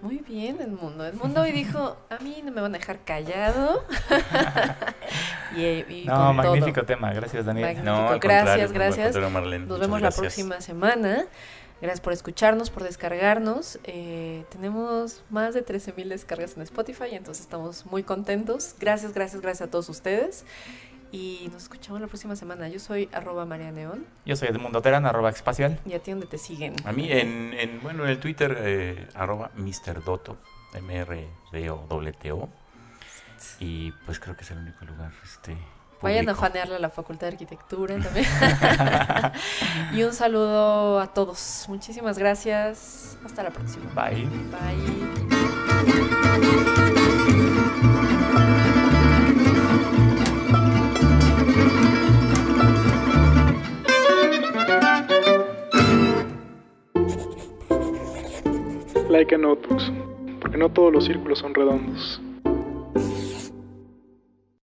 muy bien Edmundo. Edmundo hoy dijo, a mí no me van a dejar callado. y, y No, con magnífico todo. tema. Gracias, Daniel. Magnífico. No, Gracias, gracias. Nos vemos la próxima semana. Gracias por escucharnos, por descargarnos. Eh, tenemos más de 13.000 descargas en Spotify, entonces estamos muy contentos. Gracias, gracias, gracias a todos ustedes. Y nos escuchamos la próxima semana. Yo soy arroba María Neón. Yo soy Edmundo Terán, arroba espacial. Y a ti donde te siguen. A mí en, en, bueno, en el Twitter, eh, arroba Mr. Doto, M-R-D-O-T-O. Y pues creo que es el único lugar este, Vayan a fanearle a la Facultad de Arquitectura también. y un saludo a todos. Muchísimas gracias. Hasta la próxima. Bye. Bye. like a notebooks, porque no todos los círculos son redondos.